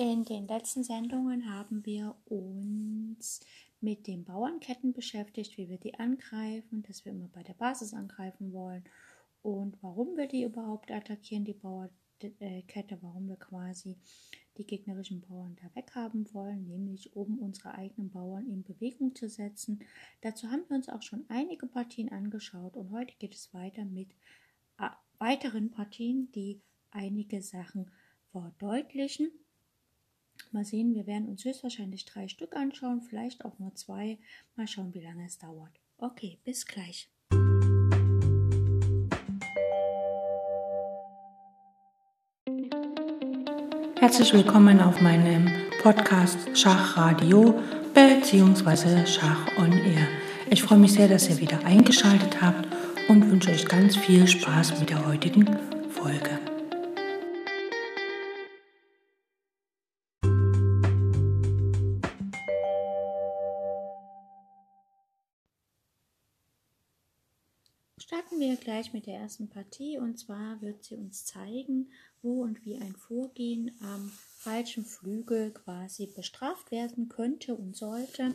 In den letzten Sendungen haben wir uns mit den Bauernketten beschäftigt, wie wir die angreifen, dass wir immer bei der Basis angreifen wollen und warum wir die überhaupt attackieren, die Bauernkette, warum wir quasi die gegnerischen Bauern da weghaben wollen, nämlich um unsere eigenen Bauern in Bewegung zu setzen. Dazu haben wir uns auch schon einige Partien angeschaut und heute geht es weiter mit äh, weiteren Partien, die einige Sachen verdeutlichen. Mal sehen, wir werden uns höchstwahrscheinlich drei Stück anschauen, vielleicht auch nur zwei. Mal schauen, wie lange es dauert. Okay, bis gleich. Herzlich willkommen auf meinem Podcast Schachradio bzw. Schach on Air. Ich freue mich sehr, dass ihr wieder eingeschaltet habt und wünsche euch ganz viel Spaß mit der heutigen Folge. Gleich mit der ersten Partie und zwar wird sie uns zeigen, wo und wie ein Vorgehen am falschen Flügel quasi bestraft werden könnte und sollte.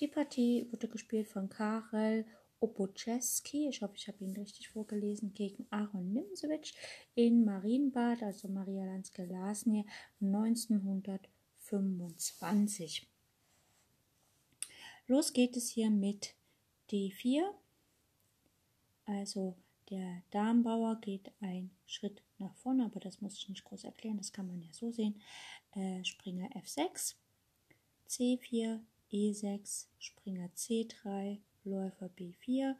Die Partie wurde gespielt von Karel Oboczewski, ich hoffe, ich habe ihn richtig vorgelesen, gegen Aaron Nimzewitsch in Marienbad, also Maria Lanske Lasny 1925. Los geht es hier mit D4 also der Darmbauer geht einen Schritt nach vorne, aber das muss ich nicht groß erklären, das kann man ja so sehen. Äh, Springer F6, C4, E6, Springer C3, Läufer B4.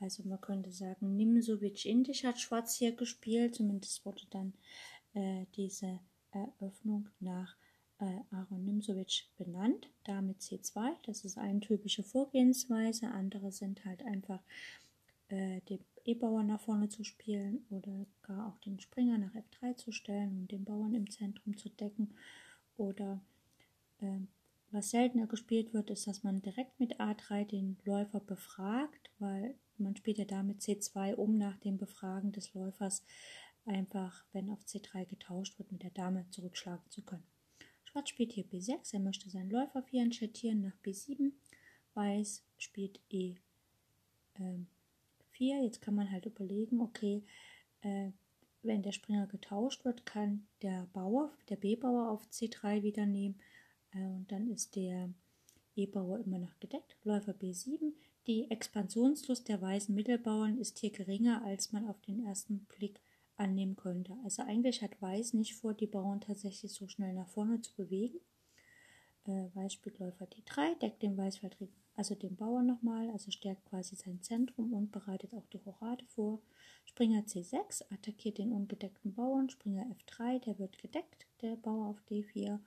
Also man könnte sagen, Nimsovic Indisch hat Schwarz hier gespielt, zumindest wurde dann äh, diese Eröffnung nach äh, Aaron Nimsovic benannt. Damit C2, das ist eine typische Vorgehensweise. Andere sind halt einfach äh, den E-Bauer nach vorne zu spielen oder gar auch den Springer nach F3 zu stellen und den Bauern im Zentrum zu decken. Oder äh, was seltener gespielt wird, ist, dass man direkt mit A3 den Läufer befragt, weil man spielt ja damit C2, um nach dem Befragen des Läufers einfach, wenn auf C3 getauscht wird, mit der Dame zurückschlagen zu können. Schwarz spielt hier B6, er möchte seinen Läufer vierenchettieren nach B7. Weiß spielt E. Ähm, 4. Jetzt kann man halt überlegen, okay, äh, wenn der Springer getauscht wird, kann der Bauer, der B-Bauer auf C3 wieder nehmen äh, und dann ist der E-Bauer immer noch gedeckt. Läufer B7. Die Expansionslust der weißen Mittelbauern ist hier geringer, als man auf den ersten Blick annehmen könnte. Also eigentlich hat Weiß nicht vor, die Bauern tatsächlich so schnell nach vorne zu bewegen. Äh, Weiß spielt Läufer D3, deckt den Weißfeldring also den Bauern nochmal, also stärkt quasi sein Zentrum und bereitet auch die Rochade vor. Springer C6 attackiert den ungedeckten Bauern, Springer F3, der wird gedeckt, der Bauer auf D4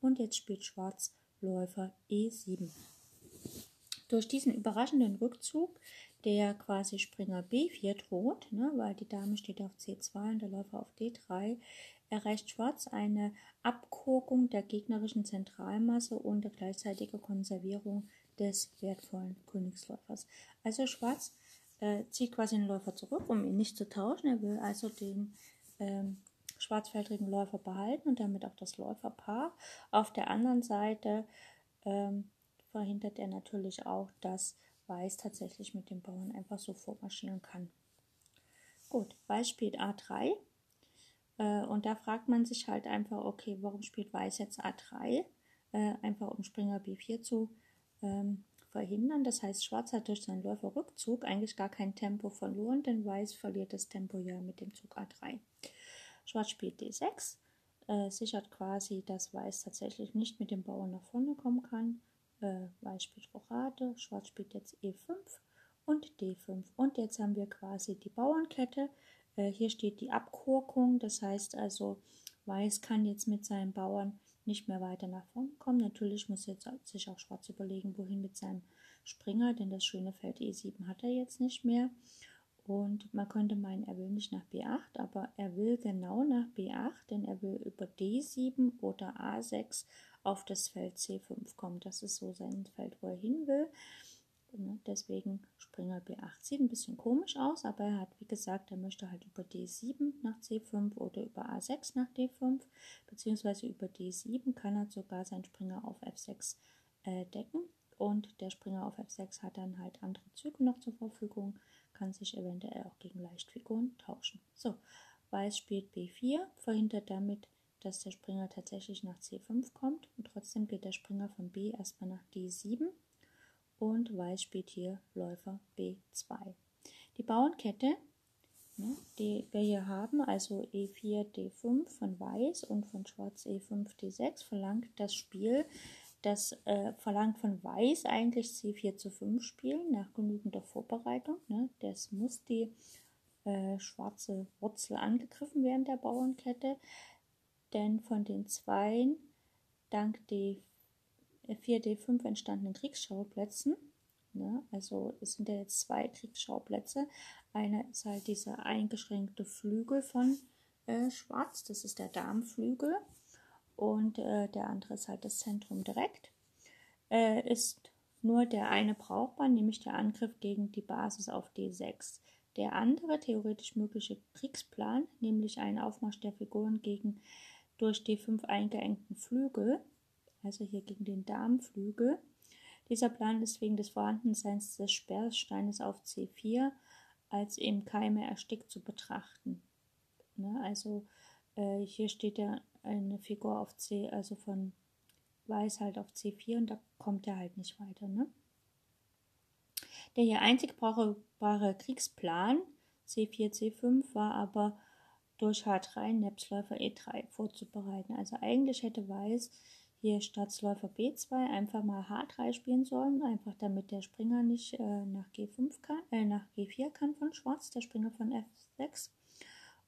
und jetzt spielt Schwarz Läufer E7. Durch diesen überraschenden Rückzug, der quasi Springer B4 droht, ne, weil die Dame steht auf C2 und der Läufer auf D3, erreicht Schwarz eine Abkurkung der gegnerischen Zentralmasse und der gleichzeitige Konservierung des wertvollen Königsläufers. Also Schwarz äh, zieht quasi den Läufer zurück, um ihn nicht zu tauschen. Er will also den ähm, schwarzfeldrigen Läufer behalten und damit auch das Läuferpaar. Auf der anderen Seite ähm, verhindert er natürlich auch, dass Weiß tatsächlich mit dem Bauern einfach so vormarschieren kann. Gut, Weiß spielt A3. Äh, und da fragt man sich halt einfach, okay, warum spielt Weiß jetzt A3? Äh, einfach um Springer B4 zu ähm, verhindern. Das heißt, Schwarz hat durch seinen Läuferrückzug eigentlich gar kein Tempo verloren, denn Weiß verliert das Tempo ja mit dem Zug A3. Schwarz spielt D6, äh, sichert quasi, dass Weiß tatsächlich nicht mit dem Bauern nach vorne kommen kann. Äh, Weiß spielt Rochade, Schwarz spielt jetzt E5 und D5. Und jetzt haben wir quasi die Bauernkette. Äh, hier steht die Abkurkung, das heißt also, Weiß kann jetzt mit seinen Bauern nicht mehr weiter nach vorne kommen. Natürlich muss jetzt sich auch Schwarz überlegen, wohin mit seinem Springer, denn das schöne Feld E7 hat er jetzt nicht mehr. Und man könnte meinen, er will nicht nach B8, aber er will genau nach B8, denn er will über D7 oder A6 auf das Feld C5 kommen. Das ist so sein Feld, wo er hin will. Ne? Deswegen Springer B8 sieht ein bisschen komisch aus, aber er hat, wie gesagt, er möchte halt über D7 nach C5 oder über A6 nach D5, beziehungsweise über D7 kann er sogar seinen Springer auf F6 äh, decken und der Springer auf F6 hat dann halt andere Züge noch zur Verfügung, kann sich eventuell auch gegen Leichtfiguren tauschen. So, Weiß spielt B4, verhindert damit, dass der Springer tatsächlich nach C5 kommt und trotzdem geht der Springer von B erstmal nach D7 und Weiß spielt hier Läufer B2. Die Bauernkette, ne, die wir hier haben, also E4, D5 von Weiß und von Schwarz E5, D6, verlangt das Spiel, das äh, verlangt von Weiß eigentlich C4 zu 5 spielen, nach genügender Vorbereitung. Ne? Das muss die äh, schwarze Wurzel angegriffen werden der Bauernkette, denn von den Zweien dank D4 4D5 entstandenen Kriegsschauplätzen. Ne? Also es sind ja jetzt zwei Kriegsschauplätze. Einer ist halt dieser eingeschränkte Flügel von äh, Schwarz, das ist der Darmflügel. Und äh, der andere ist halt das Zentrum direkt. Äh, ist nur der eine brauchbar, nämlich der Angriff gegen die Basis auf D6. Der andere theoretisch mögliche Kriegsplan, nämlich ein Aufmarsch der Figuren gegen durch D5 eingeengten Flügel, also hier gegen den Darmflügel. Dieser Plan ist wegen des Vorhandenseins des Sperrsteines auf C4 als im Keime erstickt zu betrachten. Ne, also äh, hier steht ja eine Figur auf C, also von Weiß halt auf C4 und da kommt er halt nicht weiter. Ne? Der hier einzig brauchbare Kriegsplan C4, C5 war aber durch H3 Nepsläufer E3 vorzubereiten. Also eigentlich hätte Weiß hier statt Läufer B2 einfach mal H3 spielen sollen, einfach damit der Springer nicht äh, nach G5 kann, äh, nach G4 kann von Schwarz, der Springer von F6.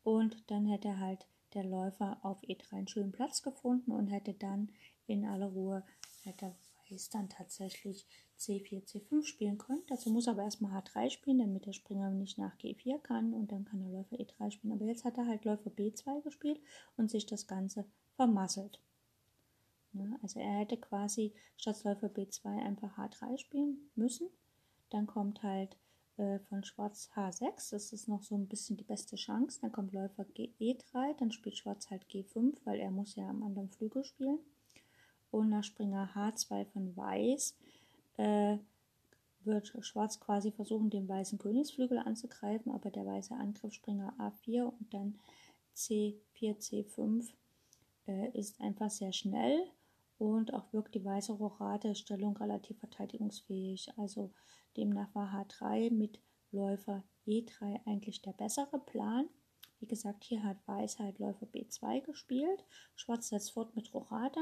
Und dann hätte halt der Läufer auf E3 einen schönen Platz gefunden und hätte dann in aller Ruhe, hätte Weiß dann tatsächlich C4, C5 spielen können. Dazu muss er aber erstmal H3 spielen, damit der Springer nicht nach G4 kann und dann kann er Läufer E3 spielen. Aber jetzt hat er halt Läufer B2 gespielt und sich das Ganze vermasselt. Ne? Also er hätte quasi statt Läufer B2 einfach H3 spielen müssen. Dann kommt halt äh, von Schwarz H6, das ist noch so ein bisschen die beste Chance. Dann kommt Läufer G E3, dann spielt Schwarz halt G5, weil er muss ja am anderen Flügel spielen. Und nach Springer H2 von Weiß äh, wird Schwarz quasi versuchen, den weißen Königsflügel anzugreifen, aber der weiße Angriff Springer A4 und dann C4, C5 äh, ist einfach sehr schnell und auch wirkt die weiße Rochade-Stellung relativ verteidigungsfähig. Also demnach war H3 mit Läufer E3 eigentlich der bessere Plan. Wie gesagt, hier hat Weiß halt Läufer B2 gespielt, Schwarz setzt fort mit Rochade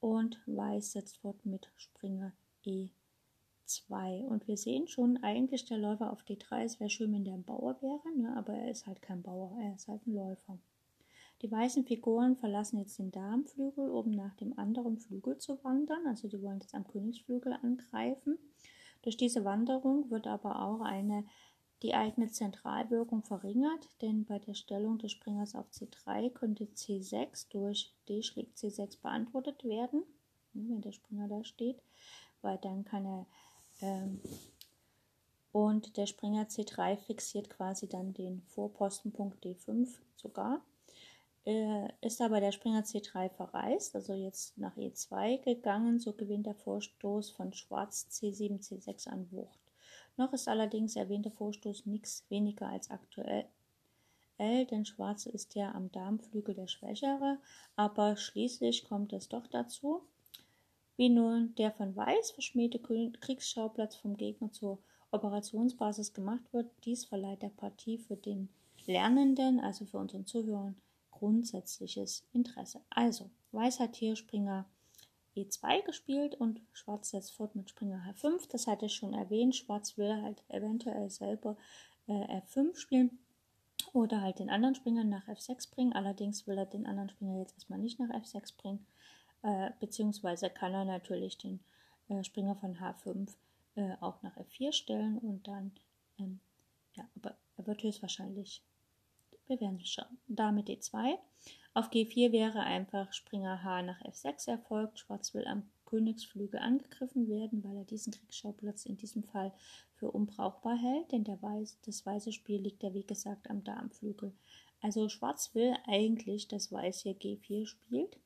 und Weiß setzt fort mit Springer E2. Und wir sehen schon, eigentlich der Läufer auf D3, es wäre schön, wenn der ein Bauer wäre, ne? aber er ist halt kein Bauer, er ist halt ein Läufer. Die weißen Figuren verlassen jetzt den Darmflügel, um nach dem anderen Flügel zu wandern. Also die wollen jetzt am Königsflügel angreifen. Durch diese Wanderung wird aber auch eine die eigene Zentralwirkung verringert, denn bei der Stellung des Springers auf C3 könnte C6 durch D schlägt C6 beantwortet werden, wenn der Springer da steht, weil dann kann er ähm, und der Springer C3 fixiert quasi dann den Vorpostenpunkt D5 sogar äh, ist aber der Springer C3 verreist, also jetzt nach E2 gegangen, so gewinnt der Vorstoß von Schwarz C7, C6 an Wucht. Noch ist allerdings erwähnter Vorstoß nichts weniger als aktuell, denn Schwarz ist ja am Darmflügel der Schwächere, aber schließlich kommt es doch dazu, wie nun der von Weiß verschmähte Kriegsschauplatz vom Gegner zur Operationsbasis gemacht wird. Dies verleiht der Partie für den Lernenden, also für unseren Zuhörern, grundsätzliches Interesse. Also, Weiß hat hier Springer E2 gespielt und Schwarz setzt fort mit Springer H5. Das hatte ich schon erwähnt. Schwarz will halt eventuell selber äh, F5 spielen oder halt den anderen Springer nach F6 bringen. Allerdings will er den anderen Springer jetzt erstmal nicht nach F6 bringen. Äh, beziehungsweise kann er natürlich den äh, Springer von H5 äh, auch nach F4 stellen und dann, ähm, ja, aber er wird höchstwahrscheinlich wir werden schauen. Dame D2. Auf G4 wäre einfach Springer H nach F6 erfolgt. Schwarz will am Königsflügel angegriffen werden, weil er diesen Kriegsschauplatz in diesem Fall für unbrauchbar hält, denn der Weiß, das weiße Spiel liegt ja wie gesagt am Darmflügel. Also Schwarz will eigentlich, dass Weiß hier G4 spielt,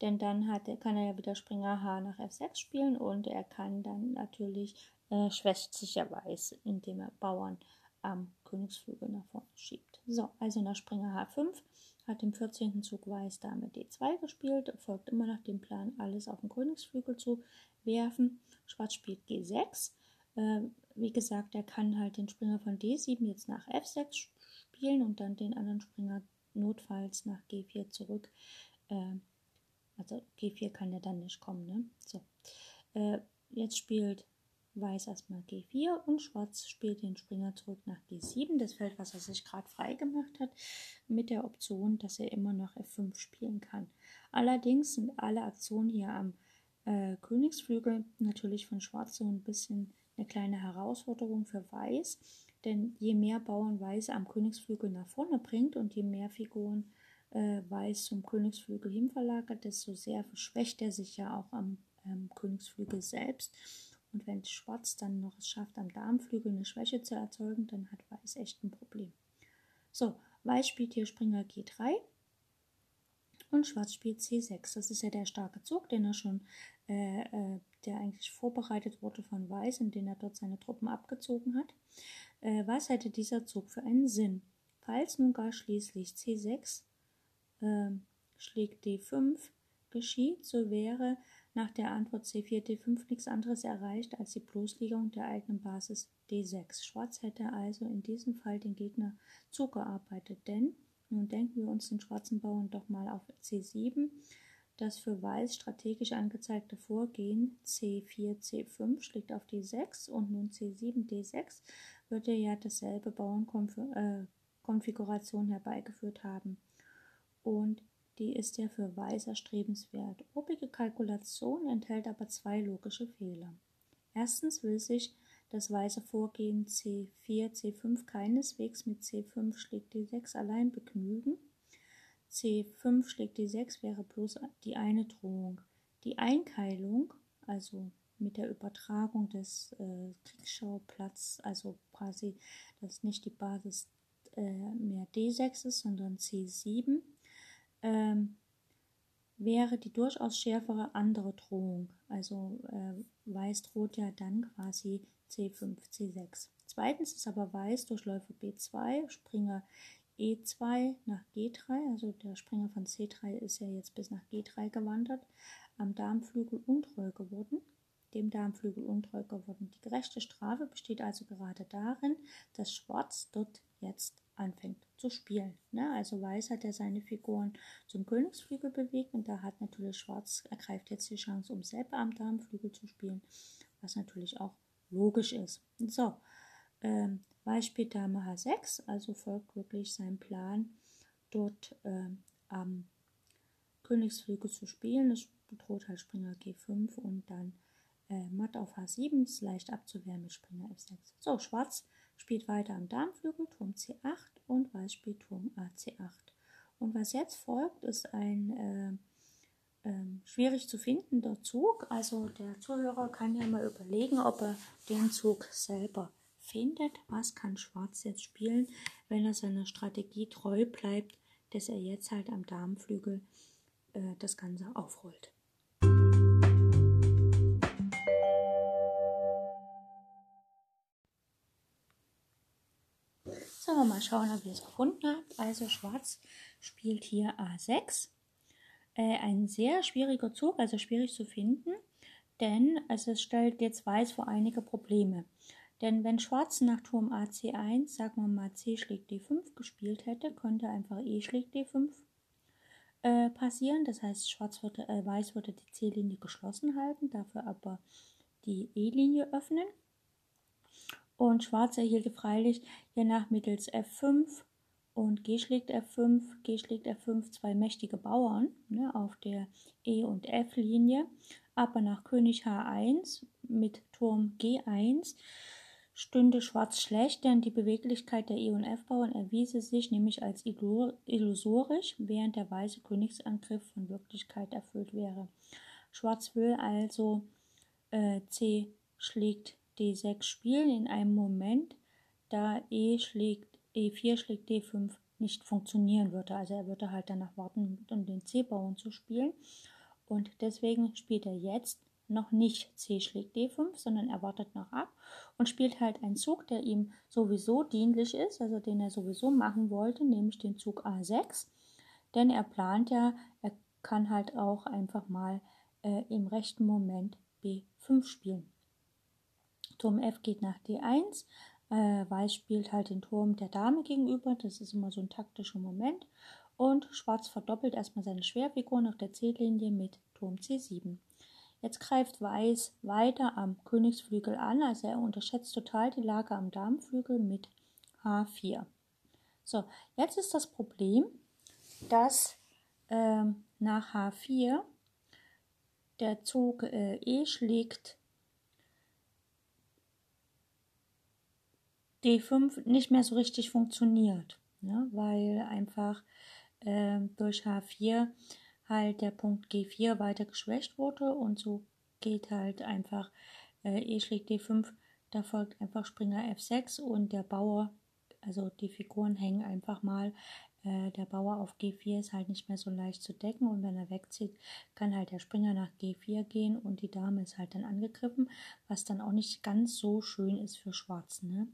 denn dann hat, kann er ja wieder Springer H nach F6 spielen und er kann dann natürlich, äh, schwächt sich ja Weiß, indem er Bauern am Königsflügel nach vorne schiebt. So, also nach Springer H5 hat im 14. Zug Weiß Dame D2 gespielt, folgt immer nach dem Plan, alles auf den Königsflügel zu werfen. Schwarz spielt G6. Äh, wie gesagt, er kann halt den Springer von D7 jetzt nach F6 spielen und dann den anderen Springer notfalls nach G4 zurück. Äh, also G4 kann ja dann nicht kommen. Ne? So. Äh, jetzt spielt Weiß erstmal G4 und Schwarz spielt den Springer zurück nach G7, das Feld, was er sich gerade frei gemacht hat, mit der Option, dass er immer noch F5 spielen kann. Allerdings sind alle Aktionen hier am äh, Königsflügel natürlich von Schwarz so ein bisschen eine kleine Herausforderung für Weiß, denn je mehr Bauern Weiß am Königsflügel nach vorne bringt und je mehr Figuren äh, Weiß zum Königsflügel hin verlagert, desto sehr verschwächt er sich ja auch am ähm, Königsflügel selbst. Und wenn Schwarz dann noch es schafft, am Darmflügel eine Schwäche zu erzeugen, dann hat Weiß echt ein Problem. So, Weiß spielt hier Springer G3 und Schwarz spielt C6. Das ist ja der starke Zug, den er schon, äh, äh, der eigentlich vorbereitet wurde von Weiß, in den er dort seine Truppen abgezogen hat. Äh, was hätte dieser Zug für einen Sinn? Falls nun gar schließlich C6 ähm, schlägt D5 geschieht, so wäre nach der Antwort C4 D5 nichts anderes erreicht als die Bloßlegung der eigenen Basis D6. Schwarz hätte also in diesem Fall den Gegner zugearbeitet, denn nun denken wir uns den schwarzen Bauern doch mal auf C7. Das für Weiß strategisch angezeigte Vorgehen C4, C5 schlägt auf D6 und nun C7, D6 würde ja dasselbe Bauernkonfiguration äh, herbeigeführt haben. Und die ist ja für Weiß erstrebenswert. Obige Kalkulation enthält aber zwei logische Fehler. Erstens will sich das weiße Vorgehen C4, C5 keineswegs mit C5 schlägt D6 allein begnügen. C5 schlägt D6 wäre bloß die eine Drohung. Die Einkeilung, also mit der Übertragung des äh, Kriegsschauplatzes, also quasi, dass nicht die Basis äh, mehr D6 ist, sondern C7, ähm, wäre die durchaus schärfere andere Drohung. Also äh, Weiß droht ja dann quasi C5, C6. Zweitens ist aber Weiß durch Läufer B2, Springer E2 nach G3, also der Springer von C3 ist ja jetzt bis nach G3 gewandert, am Darmflügel untreu geworden. Dem Darmflügel untreu geworden. Die gerechte Strafe besteht also gerade darin, dass Schwarz dort jetzt anfängt zu spielen. Ne? Also Weiß hat er seine Figuren zum Königsflügel bewegt und da hat natürlich Schwarz ergreift jetzt die Chance, um selber am Darmflügel zu spielen, was natürlich auch logisch ist. So, ähm, Weiß spielt Dame H6, also folgt wirklich sein Plan, dort ähm, am Königsflügel zu spielen. Es bedroht halt Springer G5 und dann äh, Matt auf H7 ist leicht abzuwehren mit Springer F6. So, Schwarz spielt weiter am Darmflügel, Turm C8 und Weiß spielt Turm AC8. Und was jetzt folgt, ist ein äh, äh, schwierig zu findender Zug. Also der Zuhörer kann ja mal überlegen, ob er den Zug selber findet. Was kann Schwarz jetzt spielen, wenn er seiner Strategie treu bleibt, dass er jetzt halt am Darmflügel äh, das Ganze aufrollt. Sollen wir mal schauen, ob ihr es gefunden habt. Also Schwarz spielt hier A6. Äh, ein sehr schwieriger Zug, also schwierig zu finden, denn also es stellt jetzt Weiß vor einige Probleme. Denn wenn Schwarz nach Turm AC1, sagen wir mal C schlägt D5 gespielt hätte, könnte einfach E schlägt D5 äh, passieren. Das heißt, Schwarz würde, äh, Weiß würde die C-Linie geschlossen halten, dafür aber die E-Linie öffnen. Und Schwarz erhielte freilich je nach mittels F5 und G schlägt F5, G schlägt F5 zwei mächtige Bauern ne, auf der E- und F-Linie. Aber nach König H1 mit Turm G1 stünde Schwarz schlecht, denn die Beweglichkeit der E- und F-Bauern erwiese sich nämlich als illusorisch, während der weiße Königsangriff von Wirklichkeit erfüllt wäre. Schwarz will also äh, C schlägt D6 spielen in einem Moment, da E schlägt E4 schlägt D5 nicht funktionieren würde. Also er würde halt danach warten, um den C-Bauern zu spielen. Und deswegen spielt er jetzt noch nicht C schlägt D5, sondern er wartet noch ab und spielt halt einen Zug, der ihm sowieso dienlich ist, also den er sowieso machen wollte, nämlich den Zug A6. Denn er plant ja, er kann halt auch einfach mal äh, im rechten Moment B5 spielen. Turm F geht nach D1. Äh, Weiß spielt halt den Turm der Dame gegenüber. Das ist immer so ein taktischer Moment. Und Schwarz verdoppelt erstmal seine Schwerfigur nach der C-Linie mit Turm C7. Jetzt greift Weiß weiter am Königsflügel an, also er unterschätzt total die Lage am Damenflügel mit H4. So, jetzt ist das Problem, dass ähm, nach H4 der Zug äh, E schlägt D5 nicht mehr so richtig funktioniert, ne? weil einfach äh, durch H4 halt der Punkt G4 weiter geschwächt wurde und so geht halt einfach äh, E schlägt D5, da folgt einfach Springer F6 und der Bauer, also die Figuren hängen einfach mal. Äh, der Bauer auf G4 ist halt nicht mehr so leicht zu decken und wenn er wegzieht, kann halt der Springer nach G4 gehen und die Dame ist halt dann angegriffen, was dann auch nicht ganz so schön ist für Schwarz. Ne?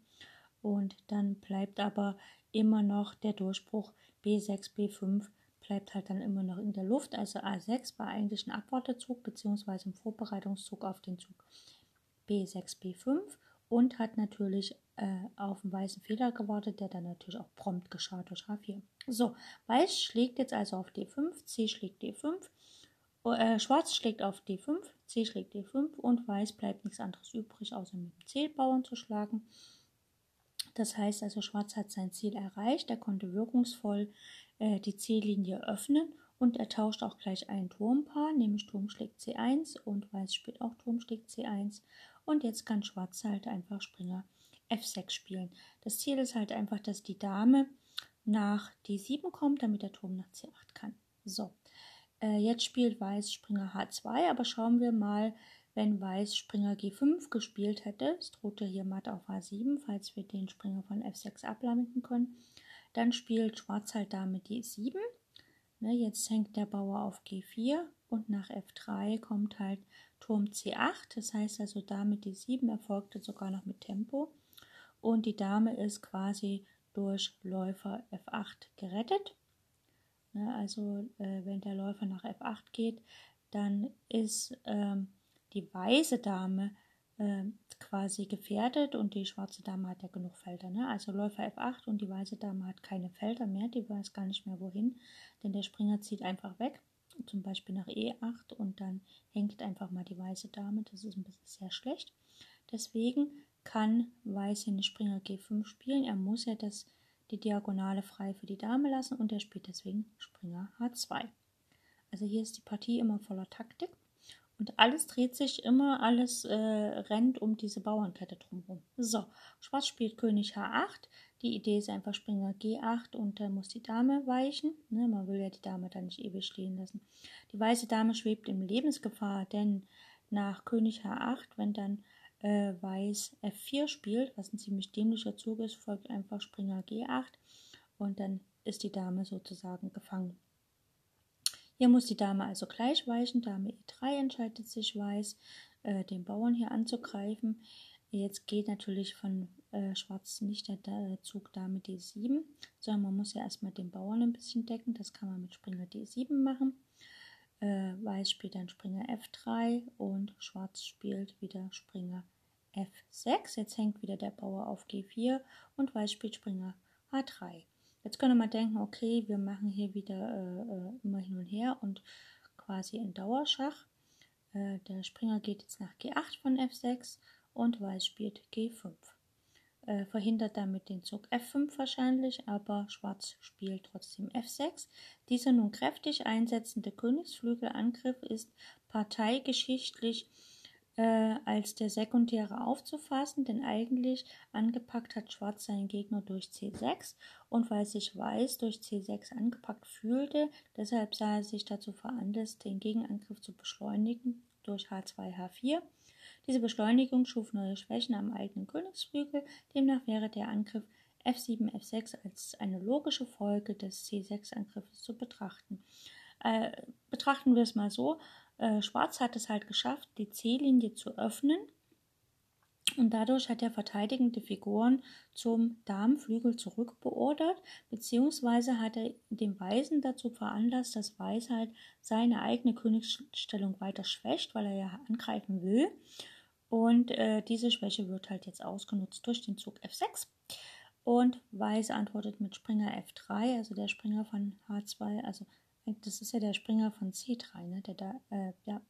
Und dann bleibt aber immer noch der Durchbruch B6, B5 bleibt halt dann immer noch in der Luft. Also A6 war eigentlich ein Abwartezug bzw. ein Vorbereitungszug auf den Zug B6, B5 und hat natürlich äh, auf einen weißen Fehler gewartet, der dann natürlich auch prompt geschah durch H4. So, Weiß schlägt jetzt also auf D5, C schlägt D5, äh, Schwarz schlägt auf D5, C schlägt D5 und Weiß bleibt nichts anderes übrig, außer mit dem C-Bauern zu schlagen. Das heißt also, Schwarz hat sein Ziel erreicht, er konnte wirkungsvoll äh, die C-Linie öffnen und er tauscht auch gleich ein Turmpaar, nämlich Turm schlägt C1 und Weiß spielt auch Turm schlägt C1 und jetzt kann Schwarz halt einfach Springer F6 spielen. Das Ziel ist halt einfach, dass die Dame nach D7 kommt, damit der Turm nach C8 kann. So, äh, jetzt spielt Weiß Springer H2, aber schauen wir mal, wenn Weiß Springer G5 gespielt hätte, es drohte hier Matt auf H7, falls wir den Springer von F6 ablenken können, dann spielt Schwarz halt Dame D7. Ne, jetzt hängt der Bauer auf G4 und nach F3 kommt halt Turm C8. Das heißt also Dame D7 erfolgte sogar noch mit Tempo. Und die Dame ist quasi durch Läufer F8 gerettet. Ne, also äh, wenn der Läufer nach F8 geht, dann ist ähm, die weiße Dame äh, quasi gefährdet und die schwarze Dame hat ja genug Felder. Ne? Also Läufer F8 und die weiße Dame hat keine Felder mehr, die weiß gar nicht mehr wohin, denn der Springer zieht einfach weg, zum Beispiel nach E8 und dann hängt einfach mal die weiße Dame, das ist ein bisschen sehr schlecht. Deswegen kann Weiß hier den Springer G5 spielen, er muss ja das, die Diagonale frei für die Dame lassen und er spielt deswegen Springer H2. Also hier ist die Partie immer voller Taktik. Und alles dreht sich immer, alles äh, rennt um diese Bauernkette drumherum. So, Schwarz spielt König H8. Die Idee ist einfach Springer G8 und da muss die Dame weichen. Ne, man will ja die Dame da nicht ewig stehen lassen. Die weiße Dame schwebt in Lebensgefahr, denn nach König H8, wenn dann äh, Weiß F4 spielt, was ein ziemlich dämlicher Zug ist, folgt einfach Springer G8 und dann ist die Dame sozusagen gefangen. Hier muss die Dame also gleich weichen. Dame E3 entscheidet sich weiß, äh, den Bauern hier anzugreifen. Jetzt geht natürlich von äh, Schwarz nicht der Zug Dame D7, sondern man muss ja erstmal den Bauern ein bisschen decken. Das kann man mit Springer D7 machen. Äh, Weiß spielt dann Springer F3 und Schwarz spielt wieder Springer F6. Jetzt hängt wieder der Bauer auf G4 und Weiß spielt Springer H3. Jetzt könnte man denken, okay, wir machen hier wieder äh, äh, immer hin und her und quasi in Dauerschach. Äh, der Springer geht jetzt nach G8 von F6 und Weiß spielt G5. Äh, verhindert damit den Zug F5 wahrscheinlich, aber Schwarz spielt trotzdem F6. Dieser nun kräftig einsetzende Königsflügelangriff ist parteigeschichtlich äh, als der sekundäre aufzufassen, denn eigentlich angepackt hat Schwarz seinen Gegner durch C6 und weil sich Weiß durch C6 angepackt fühlte, deshalb sah er sich dazu veranlasst, den Gegenangriff zu beschleunigen durch H2, H4. Diese Beschleunigung schuf neue Schwächen am eigenen Königsflügel, demnach wäre der Angriff F7, F6 als eine logische Folge des C6-Angriffes zu betrachten. Äh, betrachten wir es mal so, äh, Schwarz hat es halt geschafft, die C-Linie zu öffnen und dadurch hat er verteidigende Figuren zum Damenflügel zurückbeordert, beziehungsweise hat er den Weißen dazu veranlasst, dass Weiß halt seine eigene Königsstellung weiter schwächt, weil er ja angreifen will. Und äh, diese Schwäche wird halt jetzt ausgenutzt durch den Zug F6. Und Weiß antwortet mit Springer F3, also der Springer von H2, also das ist ja der Springer von C3, ne? Der da, äh, ja,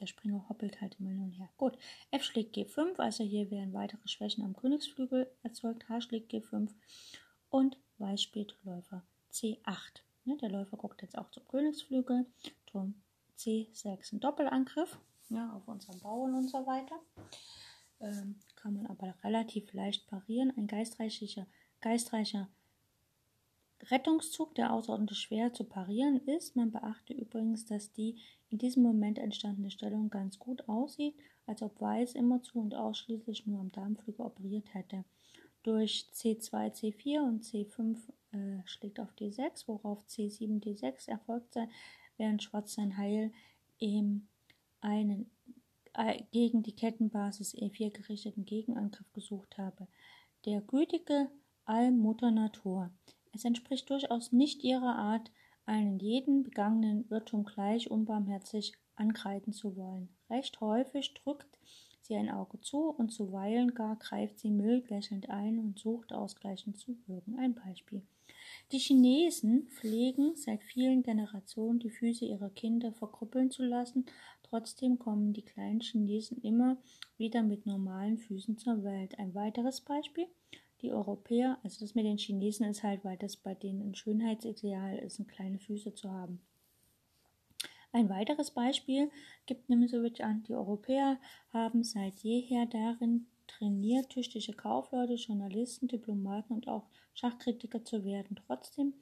der Springer hoppelt halt immer hin und her. Gut, F schlägt G5, also hier werden weitere Schwächen am Königsflügel erzeugt. H schlägt G5 und Weiß spielt Läufer C8. Ne? Der Läufer guckt jetzt auch zum Königsflügel. Turm C6, ein Doppelangriff ja, auf unseren Bauern und so weiter. Ähm, kann man aber relativ leicht parieren. Ein geistreicher, geistreicher Rettungszug, der außerordentlich schwer zu parieren ist. Man beachte übrigens, dass die in diesem Moment entstandene Stellung ganz gut aussieht, als ob Weiß immerzu und ausschließlich nur am Darmflügel operiert hätte. Durch C2, C4 und C5 äh, schlägt auf D6, worauf C7, D6 erfolgt sei, während Schwarz sein Heil im einen äh, gegen die Kettenbasis E4 gerichteten Gegenangriff gesucht habe. Der gütige Allmutter Natur es entspricht durchaus nicht ihrer Art, einen jeden begangenen Irrtum gleich unbarmherzig ankreiden zu wollen. Recht häufig drückt sie ein Auge zu und zuweilen gar greift sie mild lächelnd ein und sucht ausgleichend zu wirken. Ein Beispiel. Die Chinesen pflegen seit vielen Generationen die Füße ihrer Kinder verkrüppeln zu lassen, trotzdem kommen die kleinen Chinesen immer wieder mit normalen Füßen zur Welt. Ein weiteres Beispiel die Europäer, also das mit den Chinesen ist halt, weil das bei denen ein Schönheitsideal ist, kleine Füße zu haben. Ein weiteres Beispiel gibt Nimzowitsch an, die Europäer haben seit jeher darin trainiert, tüchtige Kaufleute, Journalisten, Diplomaten und auch Schachkritiker zu werden. Trotzdem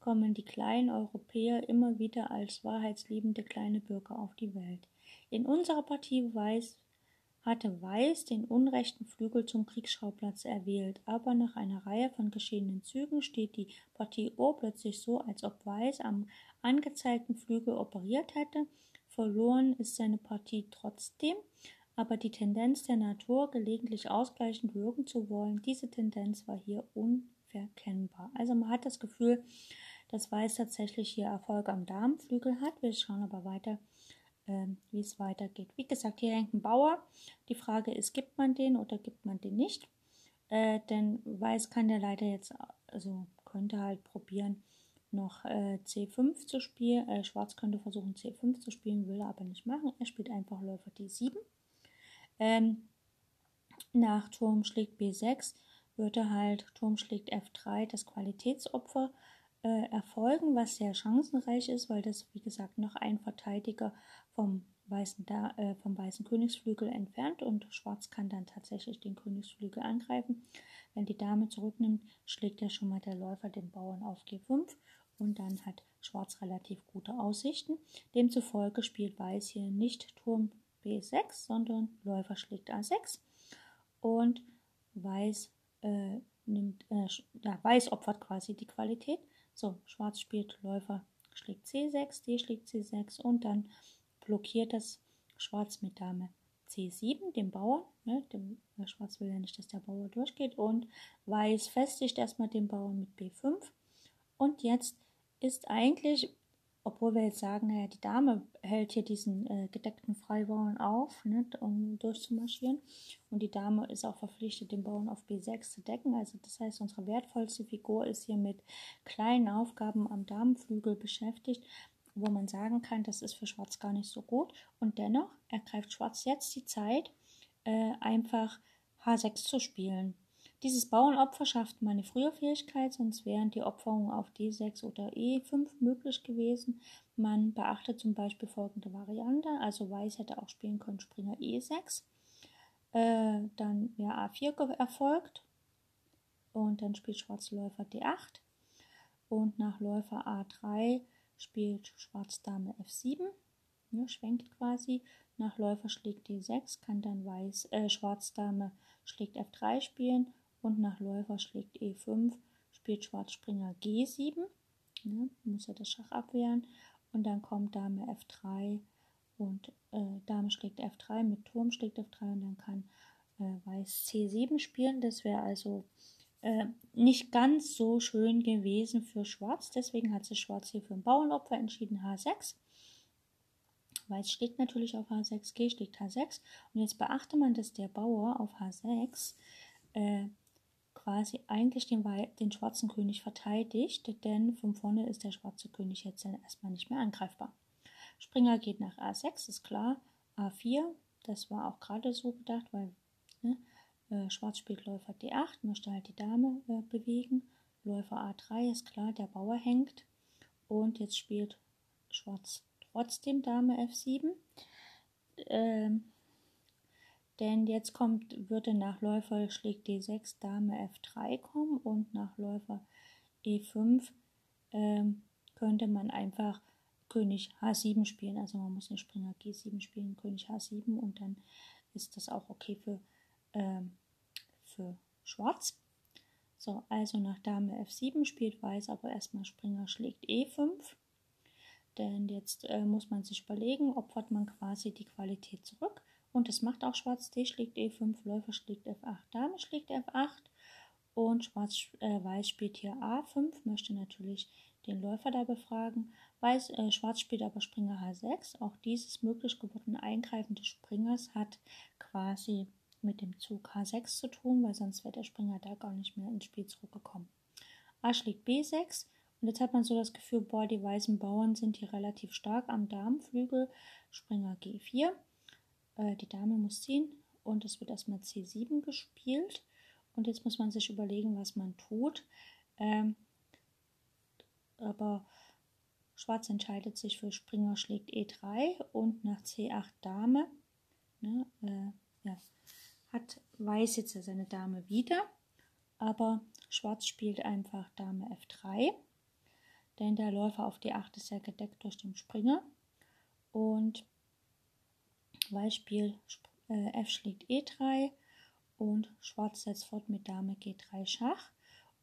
kommen die kleinen Europäer immer wieder als wahrheitsliebende kleine Bürger auf die Welt. In unserer Partie weiß hatte Weiß den unrechten Flügel zum Kriegsschauplatz erwählt, aber nach einer Reihe von geschehenen Zügen steht die Partie O plötzlich so, als ob Weiß am angezeigten Flügel operiert hätte. Verloren ist seine Partie trotzdem, aber die Tendenz der Natur, gelegentlich ausgleichend wirken zu wollen, diese Tendenz war hier unverkennbar. Also man hat das Gefühl, dass Weiß tatsächlich hier Erfolg am Darmflügel hat. Wir schauen aber weiter ähm, wie es weitergeht. Wie gesagt, hier hängt ein Bauer. Die Frage ist, gibt man den oder gibt man den nicht? Äh, denn Weiß kann der leider jetzt, also könnte halt probieren, noch äh, C5 zu spielen. Äh, Schwarz könnte versuchen, C5 zu spielen, will er aber nicht machen. Er spielt einfach Läufer D7. Ähm, nach Turm schlägt B6 würde halt Turm schlägt F3 das Qualitätsopfer äh, erfolgen, was sehr chancenreich ist, weil das, wie gesagt, noch ein Verteidiger vom weißen, da äh, vom weißen Königsflügel entfernt und Schwarz kann dann tatsächlich den Königsflügel angreifen. Wenn die Dame zurücknimmt, schlägt ja schon mal der Läufer den Bauern auf G5 und dann hat Schwarz relativ gute Aussichten. Demzufolge spielt Weiß hier nicht Turm B6, sondern Läufer schlägt A6 und Weiß äh, nimmt, äh, ja, Weiß opfert quasi die Qualität. So, Schwarz spielt Läufer schlägt C6, D schlägt C6 und dann blockiert das Schwarz mit Dame C7, dem Bauern. Ne, dem, äh, Schwarz will ja nicht, dass der Bauer durchgeht. Und Weiß festigt erstmal den Bauern mit B5. Und jetzt ist eigentlich obwohl wir jetzt sagen, naja, die Dame hält hier diesen äh, gedeckten Freibauern auf, ne, um durchzumarschieren. Und die Dame ist auch verpflichtet, den Bauern auf B6 zu decken. Also das heißt, unsere wertvollste Figur ist hier mit kleinen Aufgaben am Damenflügel beschäftigt, wo man sagen kann, das ist für Schwarz gar nicht so gut. Und dennoch ergreift Schwarz jetzt die Zeit, äh, einfach H6 zu spielen. Dieses Bauernopfer schafft meine frühe Fähigkeit, sonst wären die Opferungen auf D6 oder E5 möglich gewesen. Man beachtet zum Beispiel folgende Variante. Also Weiß hätte auch spielen können Springer E6. Äh, dann wäre A4 erfolgt. Und dann spielt Schwarz Läufer D8. Und nach Läufer A3 spielt Schwarz Dame F7. Ja, schwenkt quasi. Nach Läufer schlägt D6 kann dann Weiß, äh, Schwarz Dame schlägt F3 spielen. Und nach Läufer schlägt E5 spielt Schwarz Springer G7. Ja, muss er das Schach abwehren. Und dann kommt Dame F3 und äh, Dame schlägt F3 mit Turm schlägt F3 und dann kann äh, Weiß C7 spielen. Das wäre also äh, nicht ganz so schön gewesen für Schwarz. Deswegen hat sich Schwarz hier für ein Bauernopfer entschieden, H6. Weiß schlägt natürlich auf H6, G schlägt H6. Und jetzt beachte man, dass der Bauer auf H6 äh, quasi eigentlich den, den schwarzen König verteidigt, denn von vorne ist der schwarze König jetzt dann erstmal nicht mehr angreifbar. Springer geht nach A6, ist klar. A4, das war auch gerade so gedacht, weil ne, äh, Schwarz spielt Läufer D8, möchte halt die Dame äh, bewegen. Läufer A3 ist klar, der Bauer hängt. Und jetzt spielt Schwarz trotzdem Dame F7. Ähm, denn jetzt kommt, würde nach Läufer schlägt D6 Dame F3 kommen und nach Läufer E5 ähm, könnte man einfach König H7 spielen. Also man muss nicht Springer G7 spielen, König H7 und dann ist das auch okay für, ähm, für Schwarz. So, also nach Dame F7 spielt Weiß aber erstmal Springer schlägt E5. Denn jetzt äh, muss man sich überlegen, opfert man quasi die Qualität zurück und das macht auch Schwarz D schlägt E5, Läufer schlägt F8, Dame schlägt F8 und Schwarz, äh, Weiß spielt hier A5, möchte natürlich den Läufer da befragen. Weiß, äh, Schwarz spielt aber Springer H6. Auch dieses möglich gewordene Eingreifen des Springers hat quasi mit dem Zug H6 zu tun, weil sonst wäre der Springer da gar nicht mehr ins Spiel zurückgekommen. A schlägt B6 und jetzt hat man so das Gefühl, boah, die weißen Bauern sind hier relativ stark am Darmflügel. Springer G4. Äh, die Dame muss ziehen und es wird erstmal C7 gespielt. Und jetzt muss man sich überlegen, was man tut. Ähm, aber Schwarz entscheidet sich für Springer schlägt E3 und nach C8 Dame ne, äh, ja, hat Weiß jetzt seine Dame wieder, aber Schwarz spielt einfach Dame F3, denn der Läufer auf D8 ist ja gedeckt durch den Springer und Beispiel äh, F schlägt E3 und Schwarz setzt fort mit Dame G3 Schach.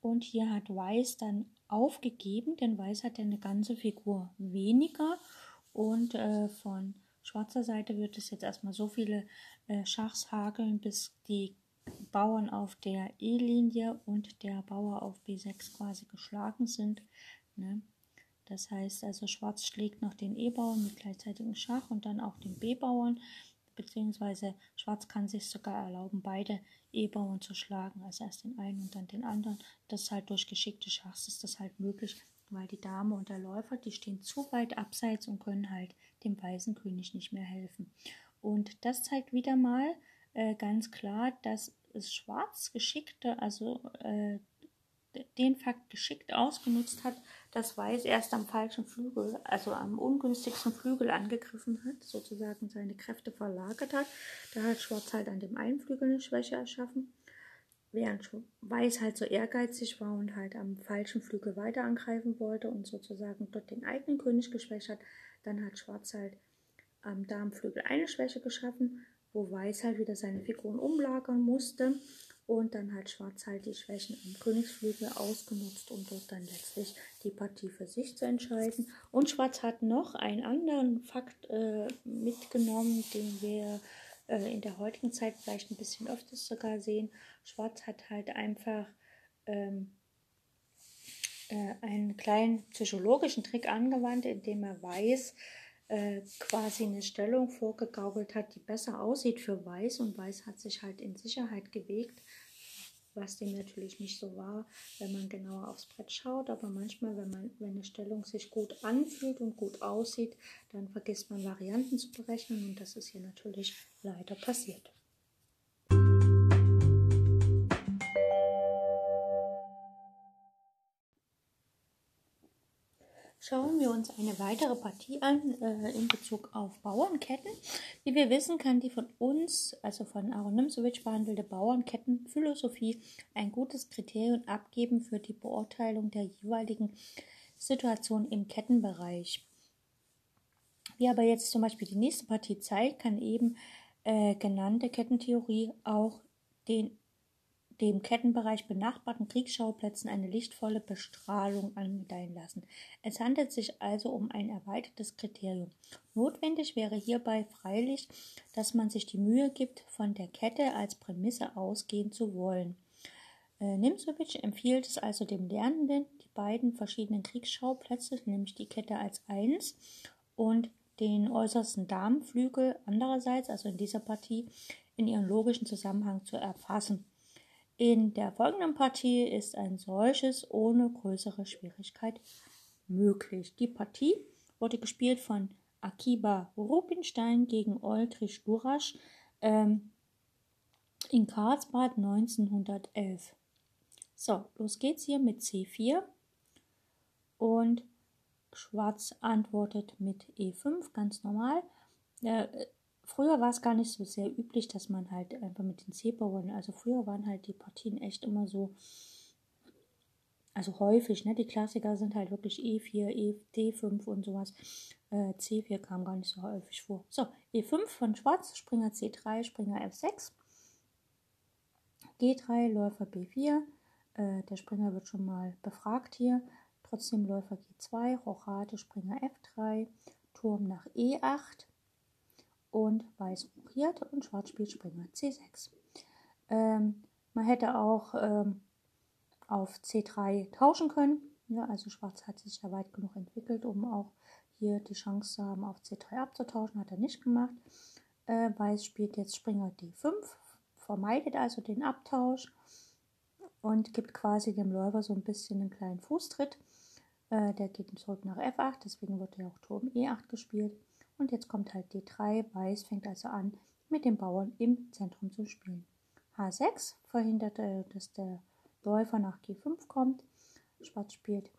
Und hier hat Weiß dann aufgegeben, denn Weiß hat ja eine ganze Figur weniger. Und äh, von schwarzer Seite wird es jetzt erstmal so viele äh, Schachs hageln, bis die Bauern auf der E-Linie und der Bauer auf B6 quasi geschlagen sind. Ne? Das heißt also, Schwarz schlägt noch den E-Bauern mit gleichzeitigem Schach und dann auch den B-Bauern, beziehungsweise Schwarz kann sich sogar erlauben, beide E-Bauern zu schlagen, also erst den einen und dann den anderen. Das ist halt durch geschickte Schachs ist das halt möglich, weil die Dame und der Läufer, die stehen zu weit abseits und können halt dem weißen König nicht mehr helfen. Und das zeigt wieder mal äh, ganz klar, dass es Schwarz geschickte, also äh, den Fakt geschickt ausgenutzt hat, dass Weiß erst am falschen Flügel, also am ungünstigsten Flügel angegriffen hat, sozusagen seine Kräfte verlagert hat. Da hat Schwarz halt an dem einen Flügel eine Schwäche erschaffen, während Weiß halt so ehrgeizig war und halt am falschen Flügel weiter angreifen wollte und sozusagen dort den eigenen König geschwächt hat. Dann hat Schwarz halt am Darmflügel eine Schwäche geschaffen, wo Weiß halt wieder seine Figuren umlagern musste und dann hat Schwarz halt die Schwächen am Königsflügel ausgenutzt, um dort dann letztlich die Partie für sich zu entscheiden. Und Schwarz hat noch einen anderen Fakt äh, mitgenommen, den wir äh, in der heutigen Zeit vielleicht ein bisschen öfters sogar sehen. Schwarz hat halt einfach ähm, äh, einen kleinen psychologischen Trick angewandt, indem er weiß, äh, quasi eine Stellung vorgegaukelt hat, die besser aussieht für Weiß. Und Weiß hat sich halt in Sicherheit gewegt, was dem natürlich nicht so war, wenn man genauer aufs Brett schaut, aber manchmal, wenn man wenn eine Stellung sich gut anfühlt und gut aussieht, dann vergisst man Varianten zu berechnen. Und das ist hier natürlich leider passiert. Schauen wir uns eine weitere Partie an äh, in Bezug auf Bauernketten. Wie wir wissen, kann die von uns, also von Aaron Nimzowitsch behandelte Bauernkettenphilosophie ein gutes Kriterium abgeben für die Beurteilung der jeweiligen Situation im Kettenbereich. Wie aber jetzt zum Beispiel die nächste Partie zeigt, kann eben äh, genannte Kettentheorie auch den dem Kettenbereich benachbarten Kriegsschauplätzen eine lichtvolle Bestrahlung angedeihen lassen. Es handelt sich also um ein erweitertes Kriterium. Notwendig wäre hierbei freilich, dass man sich die Mühe gibt, von der Kette als Prämisse ausgehen zu wollen. Äh, Nimzowitsch empfiehlt es also dem Lernenden, die beiden verschiedenen Kriegsschauplätze, nämlich die Kette als eins und den äußersten Darmflügel andererseits, also in dieser Partie, in ihren logischen Zusammenhang zu erfassen. In der folgenden Partie ist ein solches ohne größere Schwierigkeit möglich. Die Partie wurde gespielt von Akiba Rubinstein gegen Oldrich Durasch ähm, in Karlsbad 1911. So, los geht's hier mit C4 und Schwarz antwortet mit E5, ganz normal. Äh, Früher war es gar nicht so sehr üblich, dass man halt einfach mit den C-Bauern, also früher waren halt die Partien echt immer so, also häufig, ne? Die Klassiker sind halt wirklich E4, e, D5 und sowas. Äh, C4 kam gar nicht so häufig vor. So, E5 von Schwarz, Springer C3, Springer F6. G3, Läufer B4. Äh, der Springer wird schon mal befragt hier. Trotzdem Läufer G2, Rochade, Springer F3, Turm nach E8 und Weiß rochiert und Schwarz spielt Springer C6. Ähm, man hätte auch ähm, auf C3 tauschen können. Ja, also Schwarz hat sich ja weit genug entwickelt, um auch hier die Chance zu haben, auf C3 abzutauschen. Hat er nicht gemacht. Äh, Weiß spielt jetzt Springer D5, vermeidet also den Abtausch und gibt quasi dem Läufer so ein bisschen einen kleinen Fußtritt. Äh, der geht zurück nach F8, deswegen wird ja auch Turm E8 gespielt. Und jetzt kommt halt D3. Weiß fängt also an, mit dem Bauern im Zentrum zu spielen. H6 verhindert, dass der Läufer nach G5 kommt. Schwarz spielt,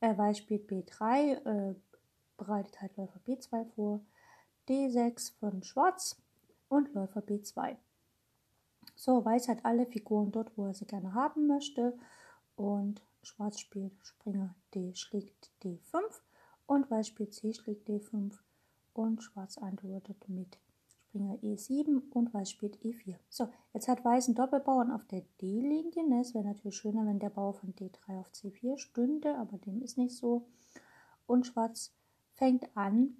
äh, Weiß spielt B3, äh, bereitet halt Läufer B2 vor. D6 von Schwarz und Läufer B2. So, Weiß hat alle Figuren dort, wo er sie gerne haben möchte. Und Schwarz spielt Springer D schlägt D5 und Weiß spielt C schlägt D5 und Schwarz antwortet mit Springer E7 und Weiß spielt E4. So, jetzt hat Weiß einen Doppelbauern auf der D-Linie. Ne? Es wäre natürlich schöner, wenn der Bauer von D3 auf C4 stünde, aber dem ist nicht so. Und Schwarz fängt an.